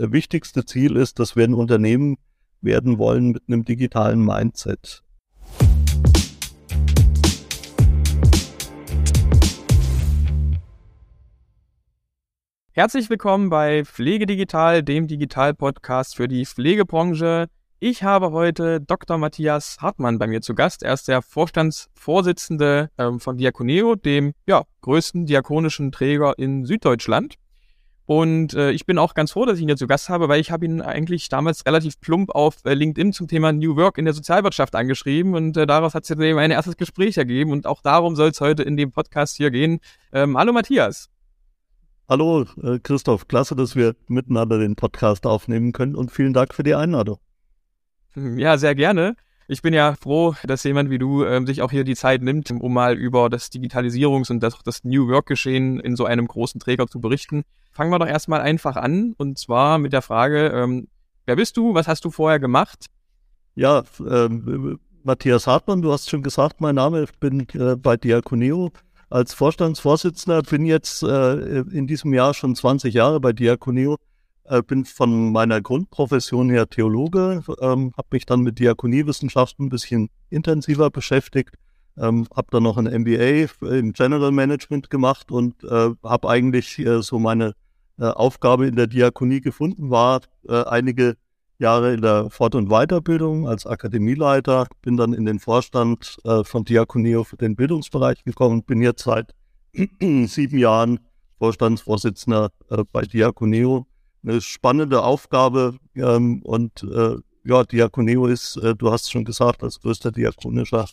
wichtigste Ziel ist, dass wir ein Unternehmen werden wollen mit einem digitalen Mindset. Herzlich willkommen bei Pflege Digital, dem Digital-Podcast für die Pflegebranche. Ich habe heute Dr. Matthias Hartmann bei mir zu Gast. Er ist der Vorstandsvorsitzende ähm, von Diakoneo, dem ja, größten diakonischen Träger in Süddeutschland. Und äh, ich bin auch ganz froh, dass ich ihn hier zu Gast habe, weil ich habe ihn eigentlich damals relativ plump auf äh, LinkedIn zum Thema New Work in der Sozialwirtschaft angeschrieben und äh, daraus hat sich eben ein erstes Gespräch ergeben und auch darum soll es heute in dem Podcast hier gehen. Ähm, hallo Matthias. Hallo äh, Christoph, klasse, dass wir miteinander den Podcast aufnehmen können und vielen Dank für die Einladung. Ja, sehr gerne. Ich bin ja froh, dass jemand wie du ähm, sich auch hier die Zeit nimmt, um mal über das Digitalisierungs- und das, das New Work-Geschehen in so einem großen Träger zu berichten. Fangen wir doch erstmal einfach an und zwar mit der Frage, ähm, wer bist du, was hast du vorher gemacht? Ja, ähm, Matthias Hartmann, du hast schon gesagt, mein Name, ich bin äh, bei Diakoneo als Vorstandsvorsitzender, bin jetzt äh, in diesem Jahr schon 20 Jahre bei Diakoneo äh, bin von meiner Grundprofession her Theologe, ähm, habe mich dann mit Diakoniewissenschaften ein bisschen intensiver beschäftigt, ähm, habe dann noch ein MBA im General Management gemacht und äh, habe eigentlich äh, so meine äh, Aufgabe in der Diakonie gefunden, war äh, einige Jahre in der Fort- und Weiterbildung als Akademieleiter, bin dann in den Vorstand äh, von Diakonie für den Bildungsbereich gekommen, bin jetzt seit sieben Jahren Vorstandsvorsitzender bei Diakoneo eine spannende Aufgabe ähm, und äh, ja, Diakoneo ist, äh, du hast es schon gesagt, als größter diakonischer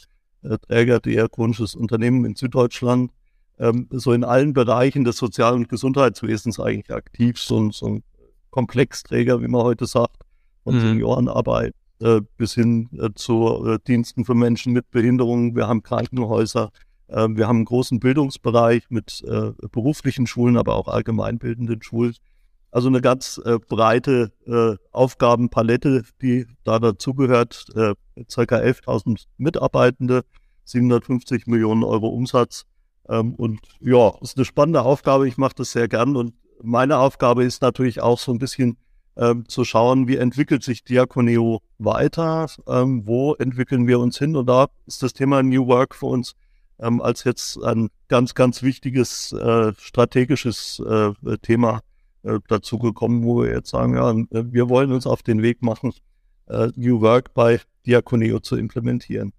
äh, Träger, diakonisches Unternehmen in Süddeutschland, ähm, so in allen Bereichen des Sozial- und Gesundheitswesens eigentlich aktiv, so, so ein Komplexträger, wie man heute sagt, von mhm. Seniorenarbeit äh, bis hin äh, zu äh, Diensten für Menschen mit Behinderungen. Wir haben Krankenhäuser, äh, wir haben einen großen Bildungsbereich mit äh, beruflichen Schulen, aber auch allgemeinbildenden Schulen. Also eine ganz äh, breite äh, Aufgabenpalette, die da dazugehört. Äh, circa 11.000 Mitarbeitende, 750 Millionen Euro Umsatz. Ähm, und ja, ist eine spannende Aufgabe. Ich mache das sehr gern. Und meine Aufgabe ist natürlich auch so ein bisschen ähm, zu schauen, wie entwickelt sich Diakoneo weiter, ähm, wo entwickeln wir uns hin. Und da ist das Thema New Work für uns ähm, als jetzt ein ganz, ganz wichtiges äh, strategisches äh, Thema äh, dazu gekommen, wo wir jetzt sagen, ja, äh, wir wollen uns auf den Weg machen, äh, New Work bei Diakoneo zu implementieren.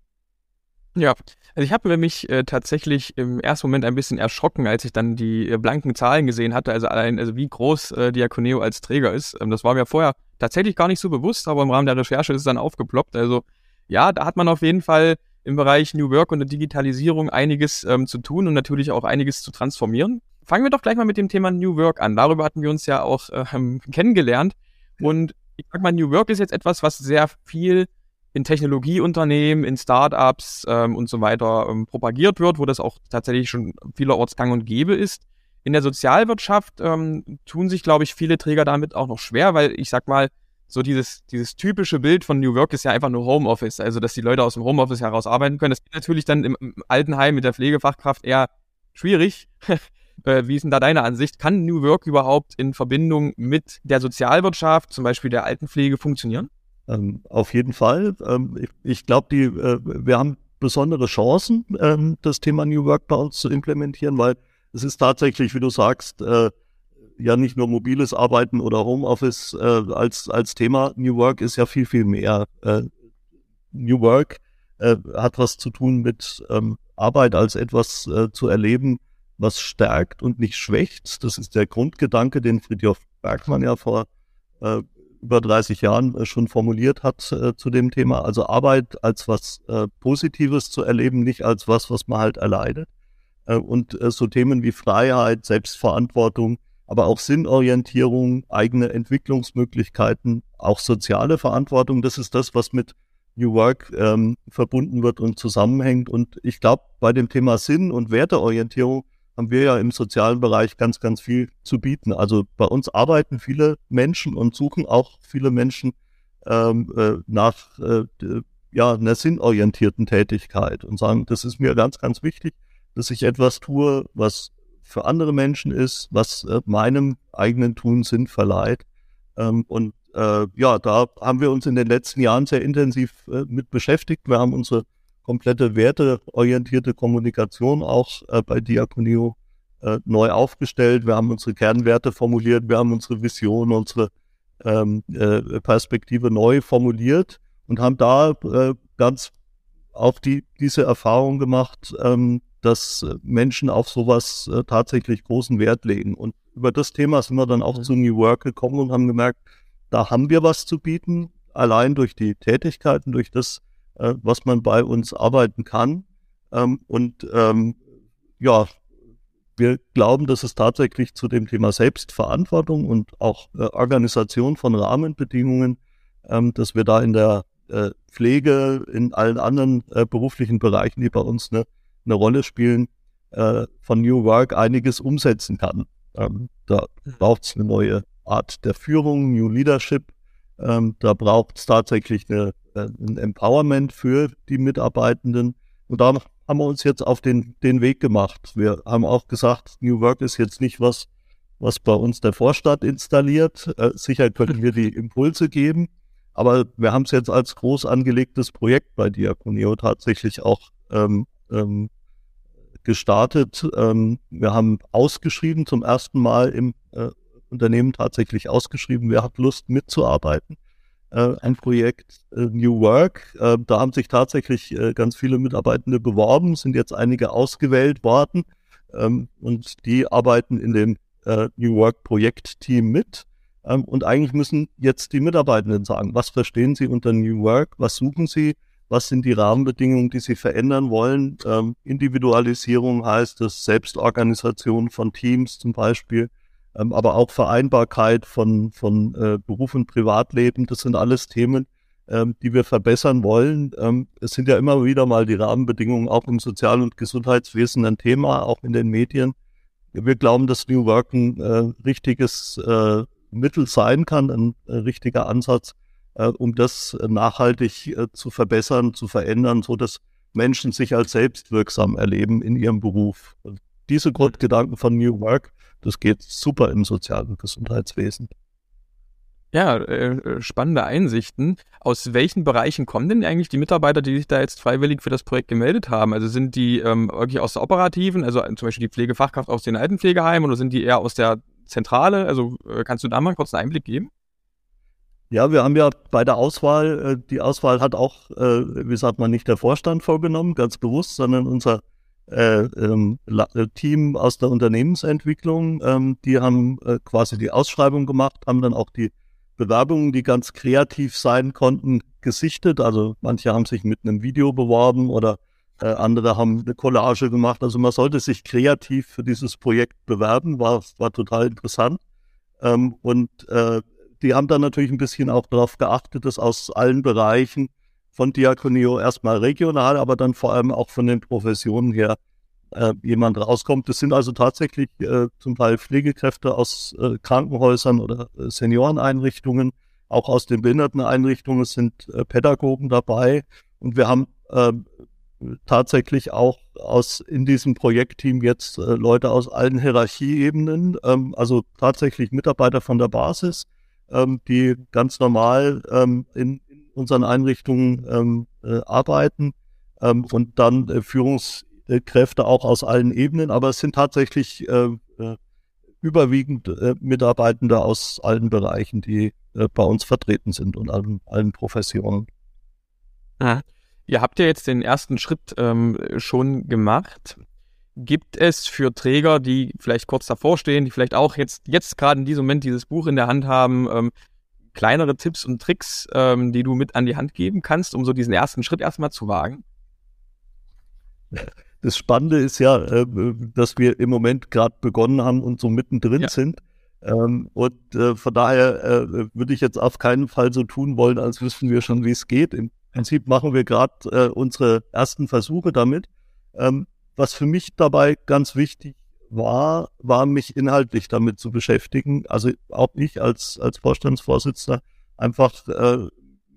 Ja, also ich habe mich äh, tatsächlich im ersten Moment ein bisschen erschrocken, als ich dann die äh, blanken Zahlen gesehen hatte, also allein, also wie groß äh, Diakoneo als Träger ist. Ähm, das war mir vorher tatsächlich gar nicht so bewusst, aber im Rahmen der Recherche ist es dann aufgeploppt. Also ja, da hat man auf jeden Fall im Bereich New Work und der Digitalisierung einiges ähm, zu tun und natürlich auch einiges zu transformieren. Fangen wir doch gleich mal mit dem Thema New Work an. Darüber hatten wir uns ja auch ähm, kennengelernt. Und ich sag mal, New Work ist jetzt etwas, was sehr viel in Technologieunternehmen, in Startups ähm, und so weiter ähm, propagiert wird, wo das auch tatsächlich schon vielerorts gang und gäbe ist. In der Sozialwirtschaft ähm, tun sich, glaube ich, viele Träger damit auch noch schwer, weil ich sag mal, so dieses, dieses typische Bild von New Work ist ja einfach nur Homeoffice, also dass die Leute aus dem Homeoffice heraus arbeiten können. Das ist natürlich dann im, im Altenheim mit der Pflegefachkraft eher schwierig. Äh, wie ist denn da deine Ansicht? Kann New Work überhaupt in Verbindung mit der Sozialwirtschaft, zum Beispiel der Altenpflege, funktionieren? Ähm, auf jeden Fall. Ähm, ich, ich glaube, äh, wir haben besondere Chancen, ähm, das Thema New Work bei uns zu implementieren, weil es ist tatsächlich, wie du sagst, äh, ja nicht nur mobiles Arbeiten oder Homeoffice äh, als, als Thema. New Work ist ja viel, viel mehr. Äh, New Work äh, hat was zu tun mit ähm, Arbeit als etwas äh, zu erleben, was stärkt und nicht schwächt. Das ist der Grundgedanke, den Friedhof Bergmann ja vor äh, über 30 Jahren äh, schon formuliert hat äh, zu dem Thema. Also Arbeit als was äh, Positives zu erleben, nicht als was, was man halt erleidet. Äh, und äh, so Themen wie Freiheit, Selbstverantwortung, aber auch Sinnorientierung, eigene Entwicklungsmöglichkeiten, auch soziale Verantwortung, das ist das, was mit New Work ähm, verbunden wird und zusammenhängt. Und ich glaube, bei dem Thema Sinn und Werteorientierung haben wir ja im sozialen Bereich ganz, ganz viel zu bieten. Also bei uns arbeiten viele Menschen und suchen auch viele Menschen ähm, äh, nach äh, ja, einer sinnorientierten Tätigkeit und sagen, das ist mir ganz, ganz wichtig, dass ich etwas tue, was für andere Menschen ist, was äh, meinem eigenen Tun Sinn verleiht. Ähm, und äh, ja, da haben wir uns in den letzten Jahren sehr intensiv äh, mit beschäftigt. Wir haben unsere komplette werteorientierte Kommunikation auch äh, bei Diakonio äh, neu aufgestellt. Wir haben unsere Kernwerte formuliert, wir haben unsere Vision, unsere ähm, äh, Perspektive neu formuliert und haben da äh, ganz auch die, diese Erfahrung gemacht, ähm, dass Menschen auf sowas äh, tatsächlich großen Wert legen. Und über das Thema sind wir dann auch mhm. zu New Work gekommen und haben gemerkt, da haben wir was zu bieten, allein durch die Tätigkeiten, durch das, äh, was man bei uns arbeiten kann. Ähm, und ähm, ja, wir glauben, dass es tatsächlich zu dem Thema Selbstverantwortung und auch äh, Organisation von Rahmenbedingungen, ähm, dass wir da in der äh, Pflege, in allen anderen äh, beruflichen Bereichen, die bei uns eine, eine Rolle spielen, äh, von New Work einiges umsetzen kann. Ähm, da braucht es eine neue Art der Führung, New Leadership. Ähm, da braucht es tatsächlich eine, ein Empowerment für die Mitarbeitenden. Und da haben wir uns jetzt auf den, den Weg gemacht. Wir haben auch gesagt, New Work ist jetzt nicht was, was bei uns der Vorstand installiert. Äh, sicher können wir die Impulse geben, aber wir haben es jetzt als groß angelegtes Projekt bei Diakoneo tatsächlich auch ähm, ähm, gestartet. Ähm, wir haben ausgeschrieben, zum ersten Mal im äh, Unternehmen tatsächlich ausgeschrieben, wer hat Lust mitzuarbeiten. Äh, ein Projekt äh, New Work. Äh, da haben sich tatsächlich ganz viele Mitarbeitende beworben, sind jetzt einige ausgewählt worden ähm, und die arbeiten in dem New Work Projektteam mit. Ähm, und eigentlich müssen jetzt die Mitarbeitenden sagen, was verstehen sie unter New Work, was suchen sie, was sind die Rahmenbedingungen, die sie verändern wollen. Ähm, Individualisierung heißt es, Selbstorganisation von Teams zum Beispiel, ähm, aber auch Vereinbarkeit von, von äh, Beruf und Privatleben. Das sind alles Themen, die wir verbessern wollen. es sind ja immer wieder mal die Rahmenbedingungen auch im Sozial- und Gesundheitswesen ein Thema, auch in den Medien. Wir glauben, dass New Work ein äh, richtiges äh, Mittel sein kann, ein äh, richtiger Ansatz, äh, um das nachhaltig äh, zu verbessern, zu verändern, so dass Menschen sich als selbstwirksam erleben in ihrem Beruf. Diese Grundgedanken von New Work, das geht super im Sozial- und Gesundheitswesen. Ja, äh, spannende Einsichten. Aus welchen Bereichen kommen denn eigentlich die Mitarbeiter, die sich da jetzt freiwillig für das Projekt gemeldet haben? Also sind die ähm, wirklich aus der operativen, also zum Beispiel die Pflegefachkraft aus den Altenpflegeheimen oder sind die eher aus der Zentrale? Also äh, kannst du da mal kurz einen Einblick geben? Ja, wir haben ja bei der Auswahl, äh, die Auswahl hat auch, äh, wie sagt man, nicht der Vorstand vorgenommen, ganz bewusst, sondern unser äh, ähm, äh, Team aus der Unternehmensentwicklung. Ähm, die haben äh, quasi die Ausschreibung gemacht, haben dann auch die Bewerbungen, die ganz kreativ sein konnten, gesichtet. Also manche haben sich mit einem Video beworben oder äh, andere haben eine Collage gemacht. Also man sollte sich kreativ für dieses Projekt bewerben, war, war total interessant. Ähm, und äh, die haben dann natürlich ein bisschen auch darauf geachtet, dass aus allen Bereichen von Diakonio erstmal regional, aber dann vor allem auch von den Professionen her äh, jemand rauskommt. Das sind also tatsächlich äh, zum Teil Pflegekräfte aus äh, Krankenhäusern oder äh, Senioreneinrichtungen, auch aus den Behinderteneinrichtungen sind äh, Pädagogen dabei. Und wir haben äh, tatsächlich auch aus in diesem Projektteam jetzt äh, Leute aus allen Hierarchieebenen, ähm, also tatsächlich Mitarbeiter von der Basis, ähm, die ganz normal ähm, in, unseren Einrichtungen ähm, äh, arbeiten ähm, und dann äh, Führungskräfte auch aus allen Ebenen, aber es sind tatsächlich äh, äh, überwiegend äh, Mitarbeitende aus allen Bereichen, die bei uns vertreten sind und allen, allen Professionen. Ah. Ihr habt ja jetzt den ersten Schritt ähm, schon gemacht. Gibt es für Träger, die vielleicht kurz davor stehen, die vielleicht auch jetzt, jetzt gerade in diesem Moment dieses Buch in der Hand haben, ähm, kleinere Tipps und Tricks, ähm, die du mit an die Hand geben kannst, um so diesen ersten Schritt erstmal zu wagen? Das Spannende ist ja, äh, dass wir im Moment gerade begonnen haben und so mittendrin ja. sind. Ähm, und äh, von daher äh, würde ich jetzt auf keinen Fall so tun wollen, als wüssten wir schon, wie es geht. Im Prinzip machen wir gerade äh, unsere ersten Versuche damit. Ähm, was für mich dabei ganz wichtig war, war mich inhaltlich damit zu beschäftigen. Also auch ich als, als Vorstandsvorsitzender einfach äh,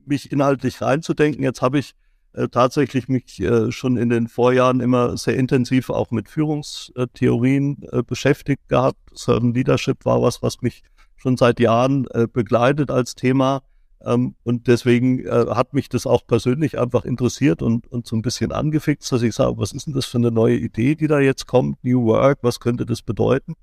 mich inhaltlich reinzudenken. Jetzt habe ich äh, tatsächlich mich äh, schon in den Vorjahren immer sehr intensiv auch mit Führungstheorien äh, beschäftigt gehabt. Certain Leadership war was, was mich schon seit Jahren äh, begleitet als Thema. Ähm, und deswegen äh, hat mich das auch persönlich einfach interessiert und, und so ein bisschen angefixt, dass ich sage, was ist denn das für eine neue Idee, die da jetzt kommt? New Work, was könnte das bedeuten?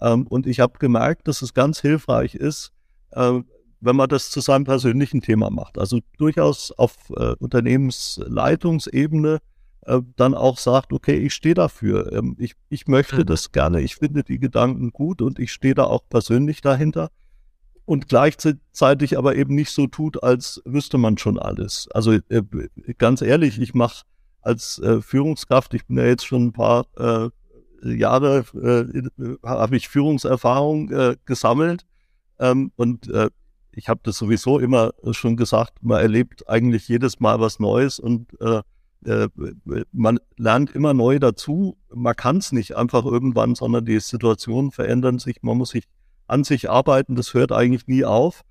Ähm, und ich habe gemerkt, dass es ganz hilfreich ist, äh, wenn man das zu seinem persönlichen Thema macht. Also durchaus auf äh, Unternehmensleitungsebene äh, dann auch sagt, okay, ich stehe dafür. Ähm, ich, ich möchte mhm. das gerne. Ich finde die Gedanken gut und ich stehe da auch persönlich dahinter. Und gleichzeitig aber eben nicht so tut, als wüsste man schon alles. Also äh, ganz ehrlich, ich mache als äh, Führungskraft, ich bin ja jetzt schon ein paar äh, Jahre, äh, habe ich Führungserfahrung äh, gesammelt. Ähm, und äh, ich habe das sowieso immer schon gesagt, man erlebt eigentlich jedes Mal was Neues und äh, äh, man lernt immer neu dazu. Man kann es nicht einfach irgendwann, sondern die Situationen verändern sich. Man muss sich an sich arbeiten. Das hört eigentlich nie auf.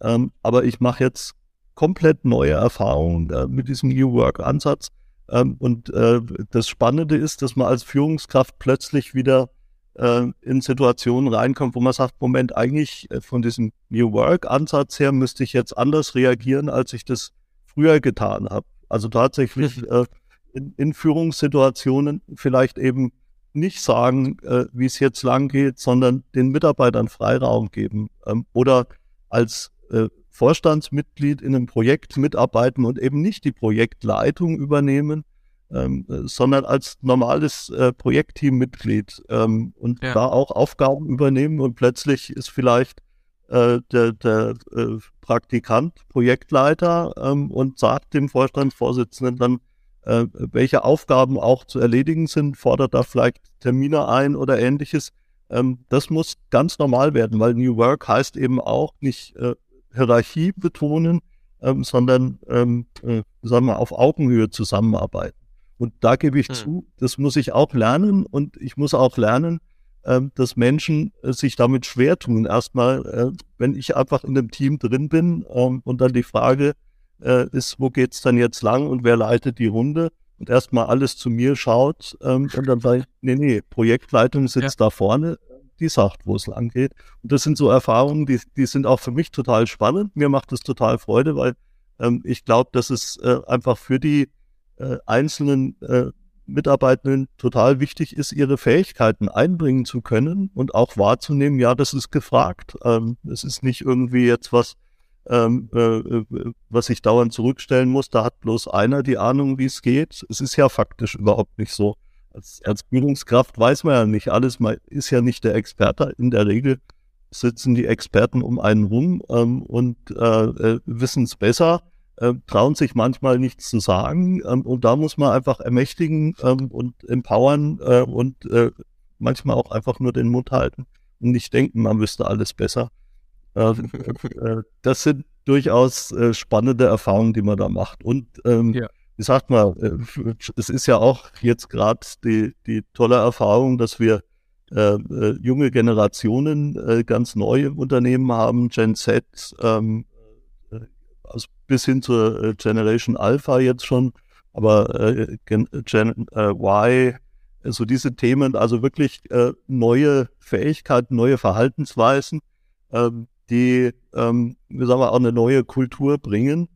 Ähm, aber ich mache jetzt komplett neue Erfahrungen äh, mit diesem New Work Ansatz. Ähm, und äh, das Spannende ist, dass man als Führungskraft plötzlich wieder äh, in Situationen reinkommt, wo man sagt, Moment, eigentlich äh, von diesem New Work-Ansatz her müsste ich jetzt anders reagieren, als ich das früher getan habe. Also tatsächlich äh, in, in Führungssituationen vielleicht eben nicht sagen, äh, wie es jetzt lang geht, sondern den Mitarbeitern Freiraum geben ähm, oder als äh, Vorstandsmitglied in einem Projekt mitarbeiten und eben nicht die Projektleitung übernehmen, ähm, sondern als normales äh, Projektteammitglied ähm, und ja. da auch Aufgaben übernehmen und plötzlich ist vielleicht äh, der, der äh, Praktikant Projektleiter ähm, und sagt dem Vorstandsvorsitzenden dann, äh, welche Aufgaben auch zu erledigen sind, fordert da vielleicht Termine ein oder ähnliches. Ähm, das muss ganz normal werden, weil New Work heißt eben auch nicht äh, Hierarchie betonen, ähm, sondern ähm, äh, sagen wir auf Augenhöhe zusammenarbeiten. Und da gebe ich hm. zu, das muss ich auch lernen und ich muss auch lernen, äh, dass Menschen äh, sich damit schwer tun. Erstmal, äh, wenn ich einfach in einem Team drin bin ähm, und dann die Frage äh, ist, wo geht's dann jetzt lang und wer leitet die Runde? Und erstmal alles zu mir schaut ähm, und dann ich, nee, nee, Projektleitung sitzt ja. da vorne, die sagt, wo es lang geht. Und das sind so Erfahrungen, die, die sind auch für mich total spannend. Mir macht es total Freude, weil ähm, ich glaube, dass es äh, einfach für die äh, einzelnen äh, Mitarbeitenden total wichtig ist, ihre Fähigkeiten einbringen zu können und auch wahrzunehmen, ja, das ist gefragt. Ähm, es ist nicht irgendwie jetzt was, ähm, äh, äh, was ich dauernd zurückstellen muss. Da hat bloß einer die Ahnung, wie es geht. Es ist ja faktisch überhaupt nicht so. Als, als Führungskraft weiß man ja nicht alles. Man ist ja nicht der Experte. In der Regel sitzen die Experten um einen rum ähm, und äh, äh wissen es besser äh, trauen sich manchmal nichts zu sagen. Ähm, und da muss man einfach ermächtigen ähm, und empowern äh, und äh, manchmal auch einfach nur den Mund halten und nicht denken, man wüsste alles besser. Ähm, äh, das sind durchaus äh, spannende Erfahrungen, die man da macht. Und ähm, ja. wie sagt man, äh, es ist ja auch jetzt gerade die, die tolle Erfahrung, dass wir äh, äh, junge Generationen äh, ganz neu im Unternehmen haben, Gen Z, ähm, also bis hin zur äh, Generation Alpha jetzt schon, aber äh, Gen, Gen äh, Y, so diese Themen, also wirklich äh, neue Fähigkeiten, neue Verhaltensweisen, ähm, die, ähm, wie sagen wir, auch eine neue Kultur bringen.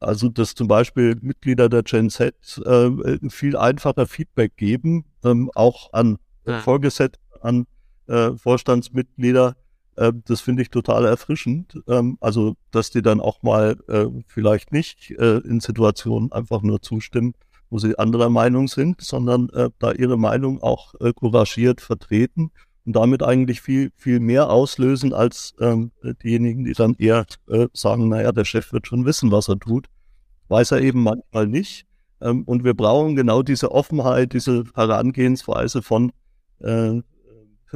Also dass zum Beispiel Mitglieder der Gen Z äh, viel einfacher Feedback geben, ähm, auch an ja. Vorgesetzte, an äh, Vorstandsmitglieder, äh, das finde ich total erfrischend. Ähm, also, dass die dann auch mal äh, vielleicht nicht äh, in Situationen einfach nur zustimmen, wo sie anderer Meinung sind, sondern äh, da ihre Meinung auch äh, couragiert vertreten und damit eigentlich viel, viel mehr auslösen als ähm, diejenigen, die dann eher äh, sagen, naja, der Chef wird schon wissen, was er tut. Weiß er eben manchmal nicht. Ähm, und wir brauchen genau diese Offenheit, diese Herangehensweise von äh,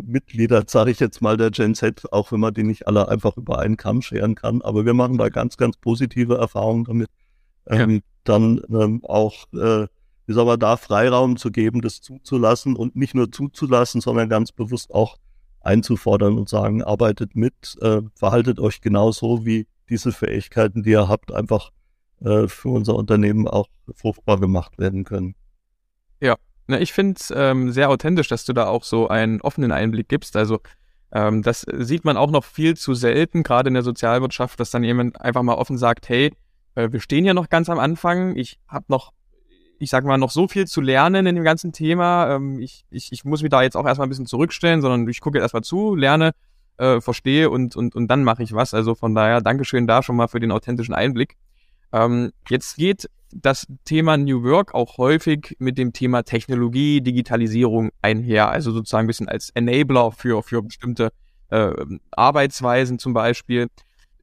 Mitglieder, sage ich jetzt mal, der Gen Z, auch wenn man die nicht alle einfach über einen Kamm scheren kann. Aber wir machen da ganz, ganz positive Erfahrungen damit, ähm, ja. dann ähm, auch, äh, soll man da Freiraum zu geben, das zuzulassen und nicht nur zuzulassen, sondern ganz bewusst auch einzufordern und sagen, arbeitet mit, äh, verhaltet euch genauso, wie diese Fähigkeiten, die ihr habt, einfach äh, für unser Unternehmen auch fruchtbar gemacht werden können. Ja, na, ich finde es ähm, sehr authentisch, dass du da auch so einen offenen Einblick gibst. Also Ähm, das sieht man auch noch viel zu selten, gerade in der Sozialwirtschaft, dass dann jemand einfach mal offen sagt, hey, äh, wir stehen ja noch ganz am Anfang, ich habe noch ich sag mal, noch so viel zu lernen in dem ganzen Thema. Ähm, ich, ich, ich muss mich da jetzt auch erstmal ein bisschen zurückstellen, sondern ich gucke jetzt erstmal zu, lerne, äh, verstehe und, und, und dann mache ich was. Also von daher, Dankeschön da schon mal für den authentischen Einblick. Ähm, jetzt geht das Thema New Work auch häufig mit dem Thema Technologie, Digitalisierung einher. Also sozusagen ein bisschen als Enabler für, für bestimmte äh, Arbeitsweisen zum Beispiel.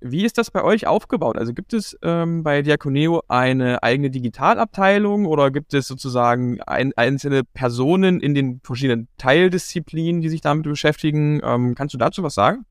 Wie ist das bei euch aufgebaut? Also gibt es ähm, bei Diaconeo eine eigene Digitalabteilung oder gibt es sozusagen ein, einzelne Personen in den verschiedenen Teildisziplinen, die sich damit beschäftigen? Ähm, kannst du dazu was sagen?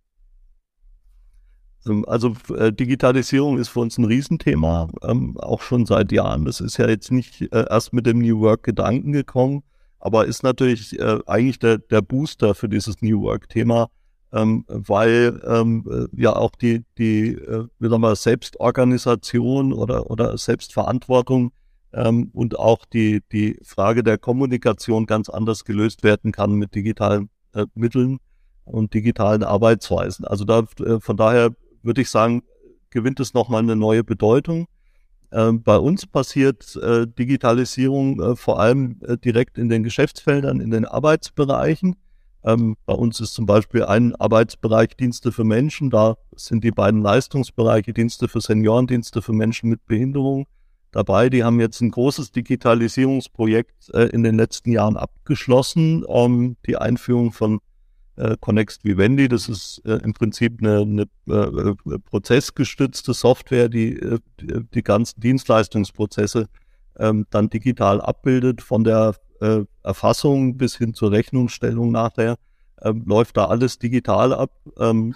Ähm, also äh, Digitalisierung ist für uns ein Riesenthema, ähm, auch schon seit Jahren. Das ist ja jetzt nicht äh, erst mit dem New Work Gedanken gekommen, aber ist natürlich äh, eigentlich der, der Booster für dieses New Work Thema ähm, weil ähm, äh, ja auch die, die äh, sagen wir, Selbstorganisation oder, oder Selbstverantwortung ähm, und auch die, die Frage der Kommunikation ganz anders gelöst werden kann mit digitalen äh, Mitteln und digitalen Arbeitsweisen. Also da, äh, von daher würde ich sagen, gewinnt es nochmal eine neue Bedeutung. Ähm, bei uns passiert äh, Digitalisierung äh, vor allem äh, direkt in den Geschäftsfeldern, in den Arbeitsbereichen. Ähm, bei uns ist zum Beispiel ein Arbeitsbereich Dienste für Menschen. Da sind die beiden Leistungsbereiche Dienste für Senioren, Dienste für Menschen mit Behinderung dabei. Die haben jetzt ein großes Digitalisierungsprojekt äh, in den letzten Jahren abgeschlossen. Ähm, die Einführung von äh, Connext Vivendi. Das ist äh, im Prinzip eine, eine äh, prozessgestützte Software, die, äh, die, die ganzen Dienstleistungsprozesse ähm, dann digital abbildet von der äh, Erfassung bis hin zur Rechnungsstellung nachher, ähm, läuft da alles digital ab. Ähm,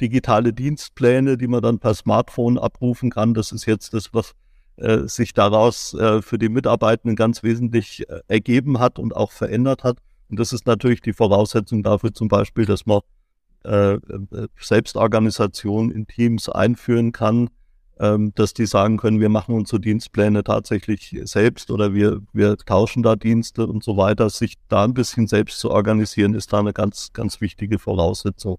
digitale Dienstpläne, die man dann per Smartphone abrufen kann, das ist jetzt das, was äh, sich daraus äh, für die Mitarbeitenden ganz wesentlich äh, ergeben hat und auch verändert hat. Und das ist natürlich die Voraussetzung dafür zum Beispiel, dass man äh, äh Selbstorganisation in Teams einführen kann, ähm, dass die sagen können, wir machen unsere Dienstpläne tatsächlich selbst oder wir, wir tauschen da Dienste und so weiter. Sich da ein bisschen selbst zu organisieren, ist da eine ganz, ganz wichtige Voraussetzung.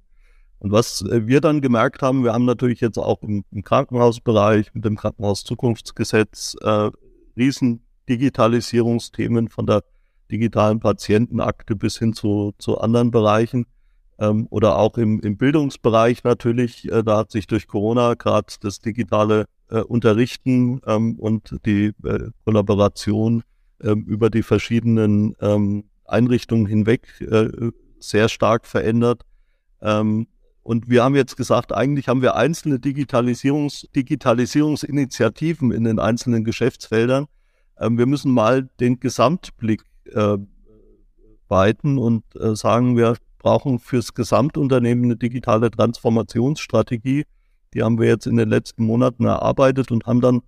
Und was äh, wir dann gemerkt haben, wir haben natürlich jetzt auch im, im Krankenhausbereich mit dem Krankenhauszukunftsgesetz äh, riesen Digitalisierungsthemen von der digitalen Patientenakte bis hin zu, zu anderen Bereichen ähm, oder auch im, im Bildungsbereich natürlich. Äh, da hat sich durch Corona gerade das digitale äh, Unterrichten ähm, und die äh, Kollaboration ähm, über die verschiedenen ähm, Einrichtungen hinweg äh, sehr stark verändert. Ähm, und wir haben jetzt gesagt, eigentlich haben wir einzelne Digitalisierungs Digitalisierungsinitiativen in den einzelnen Geschäftsfeldern. Wir müssen mal den Gesamtblick äh, weiten und äh, sagen, wir brauchen fürs Gesamtunternehmen eine digitale Transformationsstrategie. Die haben wir jetzt in den letzten Monaten erarbeitet und haben dann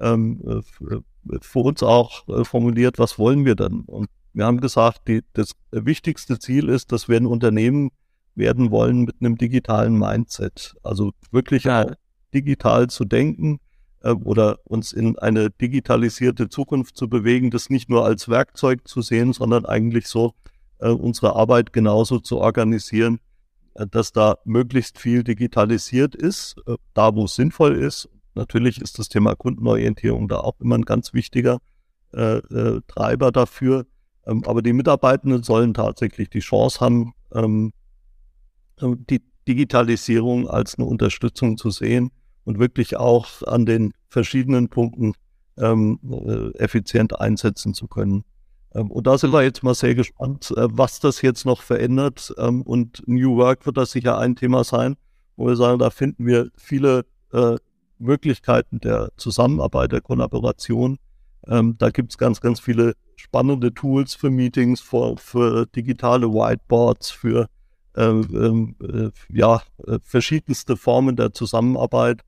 ähm, äh, für uns auch äh, formuliert, was wollen wir denn? Und wir haben gesagt, die, das wichtigste Ziel ist, dass wir ein Unternehmen werden wollen mit einem digitalen Mindset. Also wirklich ja. digital zu denken äh, oder uns in eine digitalisierte Zukunft zu bewegen, das nicht nur als Werkzeug zu sehen, sondern eigentlich so äh, unsere Arbeit genauso zu organisieren, äh, dass da möglichst viel digitalisiert ist, äh, da wo es sinnvoll ist. Natürlich ist das Thema Kundenorientierung da auch immer ein ganz wichtiger Treiber dafür. Ähm, aber die Mitarbeitenden sollen tatsächlich die Chance haben, ähm, die Digitalisierung als eine Unterstützung zu sehen und wirklich auch an den verschiedenen Punkten ähm, äh, effizient einsetzen zu können. Ähm, und da sind wir jetzt mal sehr gespannt, äh, was das jetzt noch verändert. Ähm, und New Work wird das sicher ein Thema sein, wo wir sagen, da finden wir viele äh, Möglichkeiten der Zusammenarbeit, der Kollaboration. Ähm, da gibt es ganz, ganz viele spannende Tools für Meetings, für, für digitale Whiteboards, für äh, ja, verschiedenste Formen der Zusammenarbeit.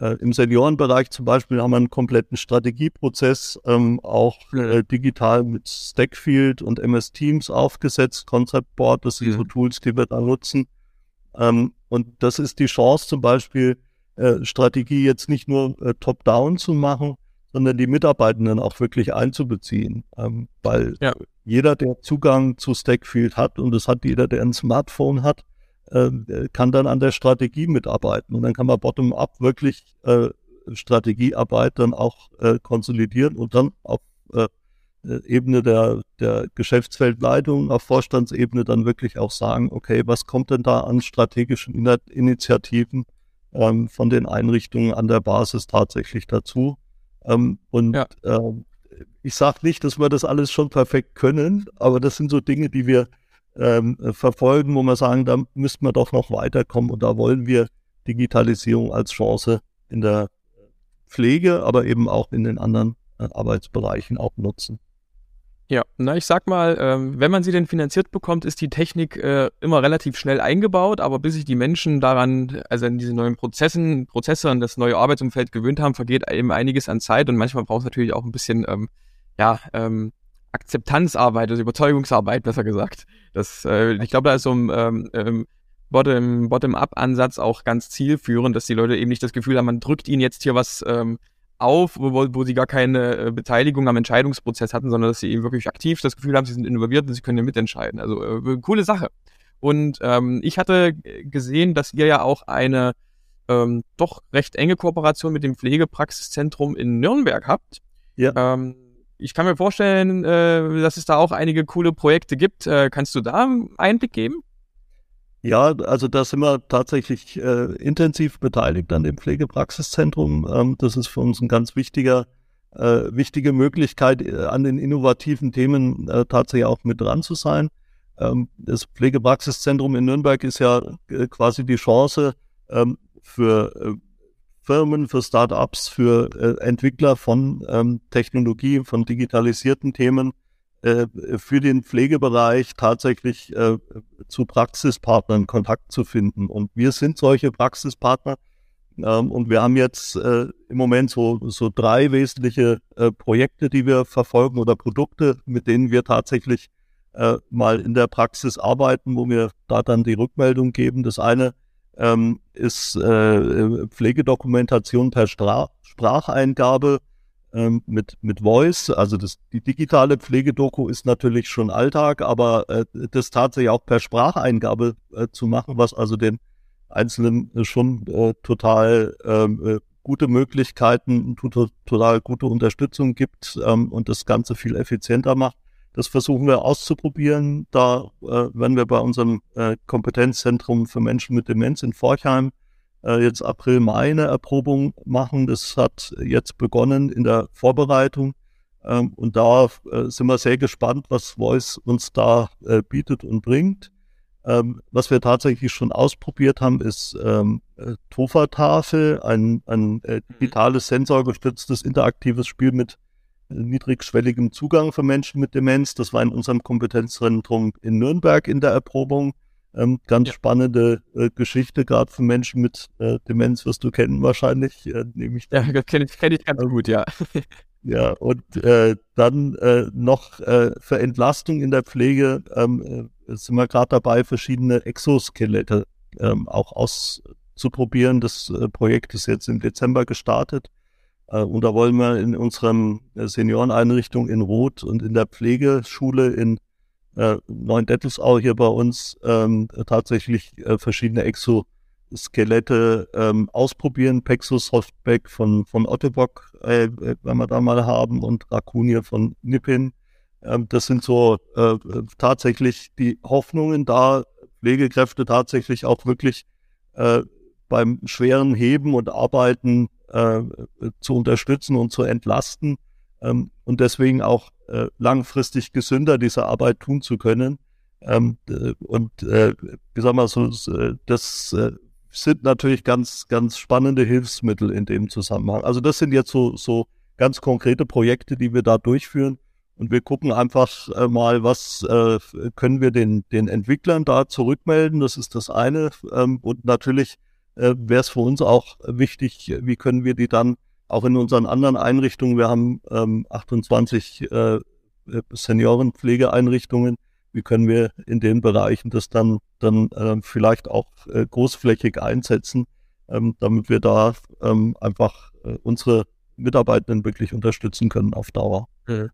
Äh, Im Seniorenbereich zum Beispiel haben wir einen kompletten Strategieprozess ähm, auch äh, digital mit Stackfield und MS Teams aufgesetzt, Concept Board, das sind ja. so Tools, die wir da nutzen. Ähm, und das ist die Chance zum Beispiel, äh, Strategie jetzt nicht nur äh, top-down zu machen, sondern die Mitarbeitenden auch wirklich einzubeziehen. Ähm, weil ja. jeder, der Zugang zu Stackfield hat, und das hat jeder, der ein Smartphone hat, äh, kann dann an der Strategie mitarbeiten. Und dann kann man bottom-up wirklich äh, Strategiearbeit dann auch äh, konsolidieren und dann auf äh, Ebene der, der Geschäftsfeldleitung, auf Vorstandsebene dann wirklich auch sagen, okay, was kommt denn da an strategischen Initiativen ähm, von den Einrichtungen an der Basis tatsächlich dazu? Ähm, und ja. ähm, ich sage nicht, dass wir das alles schon perfekt können, aber das sind so Dinge, die wir ähm, verfolgen, wo wir sagen, da müssten wir doch noch weiterkommen. Und da wollen wir Digitalisierung als Chance in der Pflege, aber eben auch in den anderen äh, Arbeitsbereichen auch nutzen. Ja, na, ich sag mal, ähm, wenn man sie denn finanziert bekommt, ist die Technik äh, immer relativ schnell eingebaut, aber bis sich die Menschen daran, also an diese neuen Prozessen, Prozesse und das neue Arbeitsumfeld gewöhnt haben, vergeht eben einiges an Zeit. Und manchmal braucht es natürlich auch ein bisschen, ähm, ja, ähm, Akzeptanzarbeit, also Überzeugungsarbeit, besser gesagt. Das, äh, ich glaube, da ist so ein ähm, ähm, Bottom, Bottom-up-Ansatz auch ganz zielführend, dass die Leute eben nicht das Gefühl haben, man drückt ihnen jetzt hier was ähm, auf, wo, wo sie gar keine äh, Beteiligung am Entscheidungsprozess hatten, sondern dass sie eben wirklich aktiv das Gefühl haben, sie sind involviert und sie können ja mitentscheiden. Also äh, coole Sache. Und ähm, ich hatte gesehen, dass ihr ja auch eine ähm, doch recht enge Kooperation mit dem Pflegepraxiszentrum in Nürnberg habt. Ja. Ähm, ich kann mir vorstellen, äh, dass es da auch einige coole Projekte gibt. Äh, kannst du da Einblick geben? Ja, also da sind wir tatsächlich äh, intensiv beteiligt an dem Pflegepraxiszentrum. Ähm, das ist für uns ein ganz wichtiger, äh, wichtige Möglichkeit, äh, an den innovativen Themen äh, tatsächlich auch mit dran zu sein. Ähm, das Pflegepraxiszentrum in Nürnberg ist ja äh, quasi die Chance ähm, für äh, Firmen, für Startups, für Entwickler von ähm, Technologie, von digitalisierten Themen, äh, für den Pflegebereich tatsächlich äh, zu Praxispartnern Kontakt zu finden. Und wir sind solche Praxispartner. Ähm, und wir haben jetzt äh, im Moment so, so drei wesentliche äh, Projekte, die wir verfolgen oder Produkte, mit denen wir tatsächlich äh, mal in der Praxis arbeiten, wo wir da dann die Rückmeldung geben. Das eine ähm, ist äh, Pflegedokumentation per Stra Spracheingabe ähm, mit, mit Voice. Also das, die digitale Pflegedoku ist natürlich schon Alltag, aber äh, das tatsächlich auch per Spracheingabe äh, zu machen, was also den Einzelnen schon äh, total ähm, äh, gute Möglichkeiten, total gute Unterstützung gibt ähm, und das Ganze viel effizienter macht. Das versuchen wir auszuprobieren. Da äh, werden wir bei unserem äh, Kompetenzzentrum für Menschen mit Demenz in Forchheim äh, jetzt April, Mai eine Erprobung machen. Das hat jetzt begonnen in der Vorbereitung. Ähm, und da äh, sind wir sehr gespannt, was Voice uns da äh, bietet und bringt. Ähm, was wir tatsächlich schon ausprobiert haben, ist ähm, äh, Tofa-Tafel, ein, ein äh, mhm. digitales, sensorgestütztes, interaktives Spiel mit niedrigschwelligem Zugang für Menschen mit Demenz. Das war in unserem Kompetenzzentrum in Nürnberg in der Erprobung. Ähm, ganz ja. spannende äh, Geschichte, gerade für Menschen mit äh, Demenz, wirst du kennen wahrscheinlich, äh, nehme ich. Ja, das kenne ich, kenn ich ganz ähm, gut, ja. Ja, und äh, dann äh, noch äh, für Entlastung in der Pflege ähm, äh, sind wir gerade dabei, verschiedene Exoskelette ähm, auch auszuprobieren. Das Projekt ist jetzt im Dezember gestartet. Äh, und da wollen wir in unserem äh, Senioreneinrichtung in Roth und in der Pflegeschule in äh, Neuendettelsau hier bei uns ähm, tatsächlich äh, verschiedene Exoskelette ähm, ausprobieren. Pexus Softback von, von Ottebock, äh, wenn wir da mal haben, und Rakunia von Nippin. Ähm, das sind so äh, tatsächlich die Hoffnungen, da Pflegekräfte tatsächlich auch wirklich äh, beim schweren Heben und Arbeiten äh, zu unterstützen und zu entlasten ähm, und deswegen auch äh, langfristig gesünder diese Arbeit tun zu können. Ähm, und äh, wie sag mal so, äh, das äh, sind natürlich ganz, ganz spannende Hilfsmittel in dem Zusammenhang. Also das sind jetzt so, so ganz konkrete Projekte, die wir da durchführen. Und wir gucken einfach äh, mal, was äh, können wir den, den Entwicklern da zurückmelden. Das ist das eine. Ähm, und natürlich äh, wäre es für uns auch wichtig, wie können wir die dann auch in unseren anderen Einrichtungen, wir haben ähm, 28 äh, Seniorenpflegeeinrichtungen, wie können wir in den Bereichen das dann, dann äh, vielleicht auch äh, großflächig einsetzen, ähm, damit wir da ähm, einfach äh, unsere Mitarbeitenden wirklich unterstützen können auf Dauer. Mhm.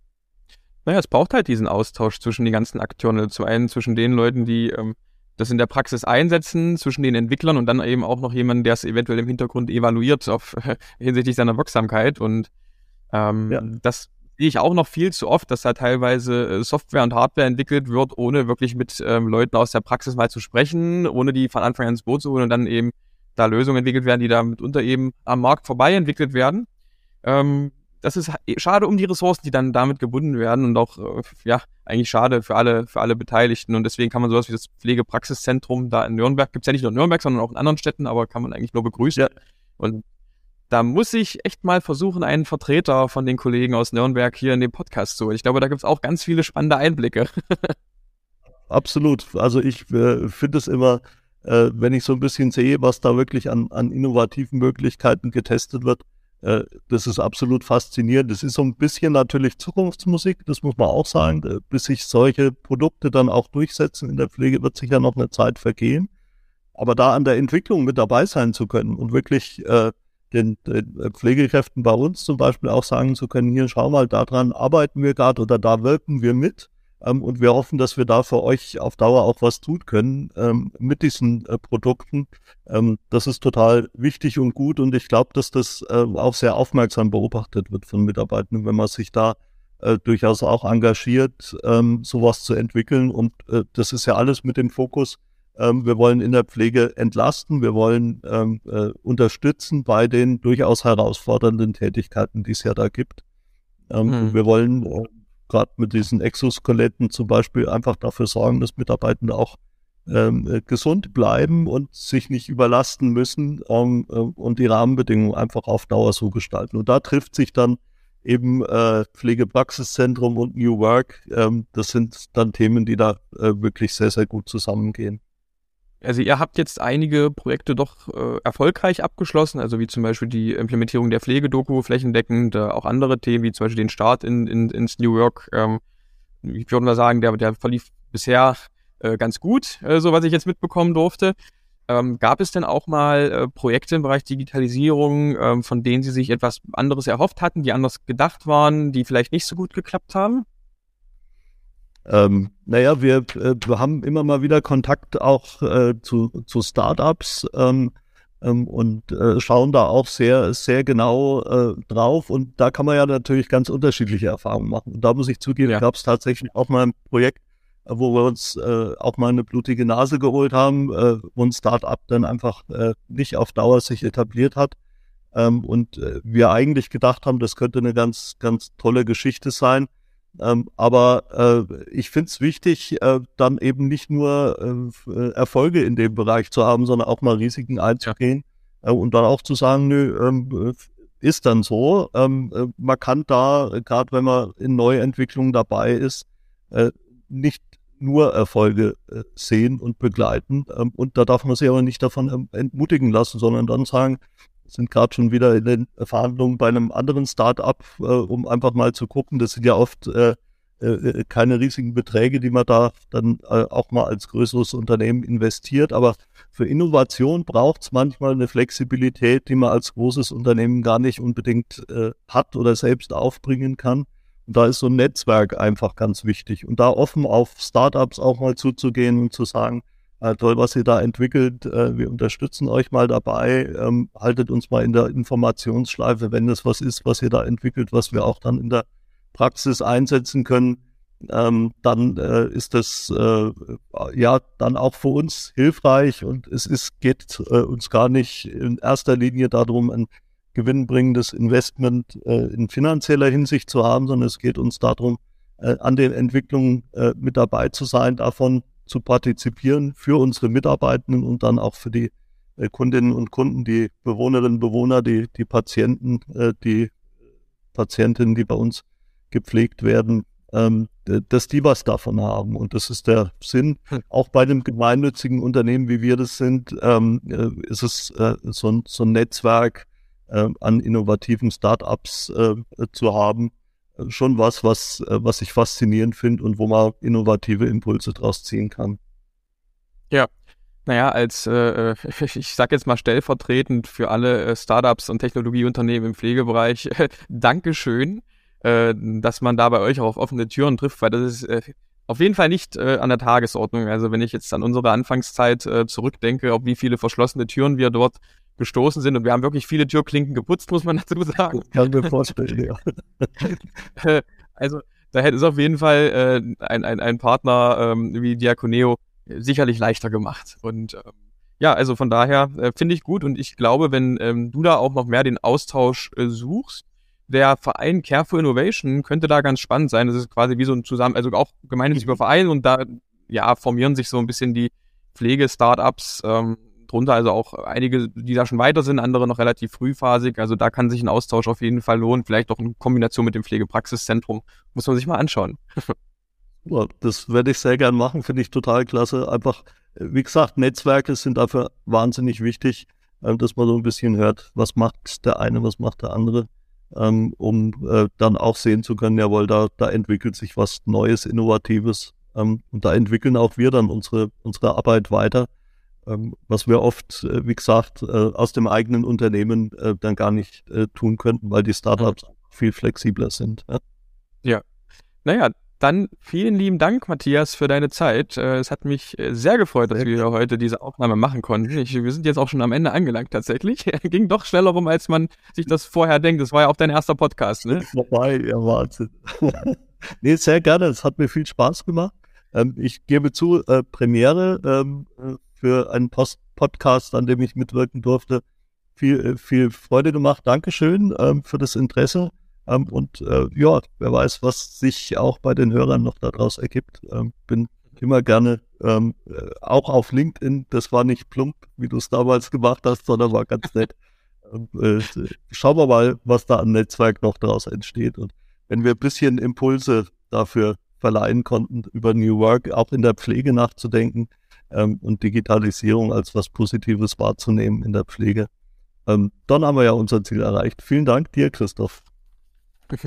Naja, es braucht halt diesen Austausch zwischen den ganzen Akteuren. Also zum einen zwischen den Leuten, die ähm, das in der Praxis einsetzen zwischen den Entwicklern und dann eben auch noch jemanden, der es eventuell im Hintergrund evaluiert auf hinsichtlich seiner Wirksamkeit. Und ähm, ja. das sehe ich auch noch viel zu oft, dass da teilweise äh, Software und Hardware entwickelt wird, ohne wirklich mit ähm, Leuten aus der Praxis mal zu sprechen, ohne die von Anfang an ins Boot zu holen und dann eben da Lösungen entwickelt werden, die da mitunter eben am Markt vorbei entwickelt werden. Ähm, das ist schade um die Ressourcen, die dann damit gebunden werden und auch, äh, ja, eigentlich schade für alle, für alle Beteiligten. Und deswegen kann man sowas wie das Pflegepraxiszentrum da in Nürnberg, gibt's ja nicht nur in Nürnberg, sondern auch in anderen Städten, aber kann man eigentlich nur begrüßen. Ja. Und da muss ich echt mal versuchen, einen Vertreter von den Kollegen aus Nürnberg hier in den Podcast zu holen. Ich glaube, da gibt's auch ganz viele spannende Einblicke. Absolut. Also ich äh, finde es immer, äh, wenn ich so ein bisschen sehe, was da wirklich an, an innovativen Möglichkeiten getestet wird, äh, das ist absolut faszinierend. Das ist so ein bisschen natürlich Zukunftsmusik, das muss man auch sagen. Äh, bis sich solche Produkte dann auch durchsetzen in der Pflege, wird sicher noch eine Zeit vergehen. Aber da an der Entwicklung mit dabei sein zu können und wirklich äh, den, den Pflegekräften bei uns zum Beispiel auch sagen zu können, hier schau mal, daran arbeiten wir gerade oder da wirken wir mit. Ähm, und wir hoffen, dass wir da für euch auf Dauer auch was tun können ähm, mit diesen äh, Produkten. Ähm, das ist total wichtig und gut und ich glaube, dass das äh, auch sehr aufmerksam beobachtet wird von Mitarbeitenden, wenn man sich da äh, durchaus auch engagiert, ähm, sowas zu entwickeln. Und äh, das ist ja alles mit dem Fokus, ähm, wir wollen in der Pflege entlasten, wir wollen ähm, äh, unterstützen bei den durchaus herausfordernden Tätigkeiten, die es ja da gibt. Mhm. Wir wollen gerade mit diesen Exoskeletten zum Beispiel einfach dafür sorgen, dass Mitarbeitende auch ähm, äh, gesund bleiben und sich nicht überlasten müssen ähm, äh, und die Rahmenbedingungen einfach auf Dauer so gestalten. Und da trifft sich dann eben äh, Pflegepraxiszentrum und New Work. Ähm, das sind dann Themen, die da äh, wirklich sehr, sehr gut zusammengehen. Also ihr habt jetzt einige Projekte doch äh, erfolgreich abgeschlossen, also wie zum Beispiel die Implementierung der Pflegedoku flächendeckend, äh, auch andere Themen wie zum Beispiel den Start in, in, ins New York. Ähm, ich würde mal sagen, der, der verlief bisher äh, ganz gut, äh, so was ich jetzt mitbekommen durfte. Ähm, gab es denn auch mal äh, Projekte im Bereich Digitalisierung, ähm, von denen Sie sich etwas anderes erhofft hatten, die anders gedacht waren, die vielleicht nicht so gut geklappt haben? Ähm, naja, wir, äh, wir haben immer mal wieder Kontakt auch äh, zu, zu Startups ähm, ähm, und äh, schauen da auch sehr, sehr genau äh, drauf. Und da kann man ja natürlich ganz unterschiedliche Erfahrungen machen. Und da muss ich zugeben, ja. gab es tatsächlich auch mal ein Projekt, äh, wo wir uns äh, auch mal eine blutige Nase geholt haben, wo ein Startup dann einfach nicht auf Dauer sich etabliert hat. Ähm, und wir eigentlich gedacht haben, das könnte eine ganz, ganz tolle Geschichte sein. Ähm, aber äh, ich finde es wichtig, äh, dann eben nicht nur äh, Erfolge in dem Bereich zu haben, sondern auch mal Risiken einzugehen ja. Äh, und dann auch zu sagen, nö, ähm, ist dann so. Ähm, äh, man kann da, gerade wenn man in Neuentwicklungen dabei ist, äh, nicht nur Erfolge sehen und begleiten. Ähm, und da darf man sich aber nicht davon ähm, entmutigen lassen, sondern dann sagen, sind gerade schon wieder in den Verhandlungen bei einem anderen Start-up, äh, um einfach mal zu gucken. Das sind ja oft äh, äh, keine riesigen Beträge, die man da dann äh, auch mal als größeres Unternehmen investiert. Aber für Innovation braucht es manchmal eine Flexibilität, die man als großes Unternehmen gar nicht unbedingt äh, hat oder selbst aufbringen kann. Und da ist so ein Netzwerk einfach ganz wichtig. Und da offen auf Startups auch mal zuzugehen und zu sagen, äh, toll, was ihr da entwickelt. Äh, wir unterstützen euch mal dabei. Ähm, haltet uns mal in der Informationsschleife, wenn es was ist, was ihr da entwickelt, was wir auch dann in der Praxis einsetzen können. Ähm, dann äh, ist das äh, ja dann auch für uns hilfreich und es ist, geht äh, uns gar nicht in erster Linie darum, ein gewinnbringendes Investment äh, in finanzieller Hinsicht zu haben, sondern es geht uns darum, äh, an den Entwicklungen äh, mit dabei zu sein, davon zu partizipieren für unsere Mitarbeitenden und dann auch für die äh, Kundinnen und Kunden, die Bewohnerinnen und Bewohner, die, die Patienten, äh, die Patientinnen, die bei uns gepflegt werden, ähm, dass die was davon haben. Und das ist der Sinn. Hm. Auch bei einem gemeinnützigen Unternehmen, wie wir das sind, ähm, äh, ist es so, ein, so ein Netzwerk an innovativen Start-ups zu haben, schon was, was, äh, was ich faszinierend finde und wo man innovative Impulse draus ziehen kann. Ja, naja, als, äh, ich sag jetzt mal stellvertretend für alle äh, Startups und Technologieunternehmen im Pflegebereich, äh, Dankeschön, äh, dass man da bei euch auch auf offene Türen trifft, weil das ist äh, auf jeden Fall nicht äh, an der Tagesordnung. Also wenn ich jetzt an unsere Anfangszeit äh, zurückdenke, auf wie viele verschlossene Türen wir dort gestoßen sind und wir haben wirklich viele Türklinken geputzt, muss man dazu sagen. Kann mir vorstellen, ja. Äh, also da hätte es auf jeden Fall äh, ein, ein, ein Partner ähm, wie Diakoneo sicherlich leichter gemacht. Und ähm, ja, also von daher äh, finde ich gut und ich glaube, wenn ähm, du da auch noch mehr den Austausch äh, suchst, der Verein Care for Innovation könnte da ganz spannend sein. Das ist quasi wie so ein Zusammen, also auch gemeinnütziger Verein und da ja formieren sich so ein bisschen die Pflege-Startups ähm, drunter, also auch einige, die da schon weiter sind, andere noch relativ frühphasig. Also da kann sich ein Austausch auf jeden Fall lohnen. Vielleicht auch in Kombination mit dem Pflegepraxiszentrum. Muss man sich mal anschauen. Ja, das werde ich sehr gern machen, finde ich total klasse. Einfach, wie gesagt, Netzwerke sind dafür wahnsinnig wichtig, ähm, dass man so ein bisschen hört, was macht der eine, was macht der andere, ähm, um äh, dann auch sehen zu können, jawohl, da, da entwickelt sich was Neues, Innovatives. Ähm, und da entwickeln auch wir dann unsere, unsere Arbeit weiter, was wir oft, äh, wie gesagt, äh, aus dem eigenen Unternehmen dann gar nicht tun könnten, weil die Startups viel flexibler sind. Ja, ja. naja, dann vielen lieben Dank, Matthias, für deine Zeit. Äh, es hat mich äh, sehr gefreut, dass wir heute diese Aufnahme machen konnten. Ich, wir sind jetzt auch schon am Ende angelangt tatsächlich. Ging doch schneller rum, als man sich das vorher denkt. Das war ja auch dein erster Podcast, ne? Vorbei, ja Wahnsinn. nee, sehr gerne. Es hat mir viel Spaß gemacht. Ähm, ich gebe zu, äh, Premiere ähm, für einen Post Podcast, an dem ich mitwirken durfte. Viel, viel Freude gemacht. Dankeschön ähm, für das Interesse. Ähm, und äh, ja, wer weiß, was sich auch bei den Hörern noch daraus ergibt. Ähm, bin immer gerne ähm, äh, auch auf LinkedIn. Das war nicht plump, wie du es damals gemacht hast, sondern war ganz nett. äh, schauen wir mal, was da an Netzwerk noch daraus entsteht. Und wenn wir ein bisschen Impulse dafür verleihen konnten, über New Work auch in der Pflege nachzudenken ähm, und Digitalisierung als was Positives wahrzunehmen in der Pflege, ähm, dann haben wir ja unser Ziel erreicht. Vielen Dank dir, Christoph.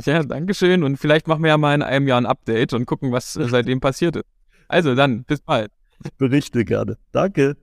Ja, Dankeschön. Und vielleicht machen wir ja mal in einem Jahr ein Update und gucken, was seitdem passiert ist. Also dann, bis bald. Berichte gerne. Danke.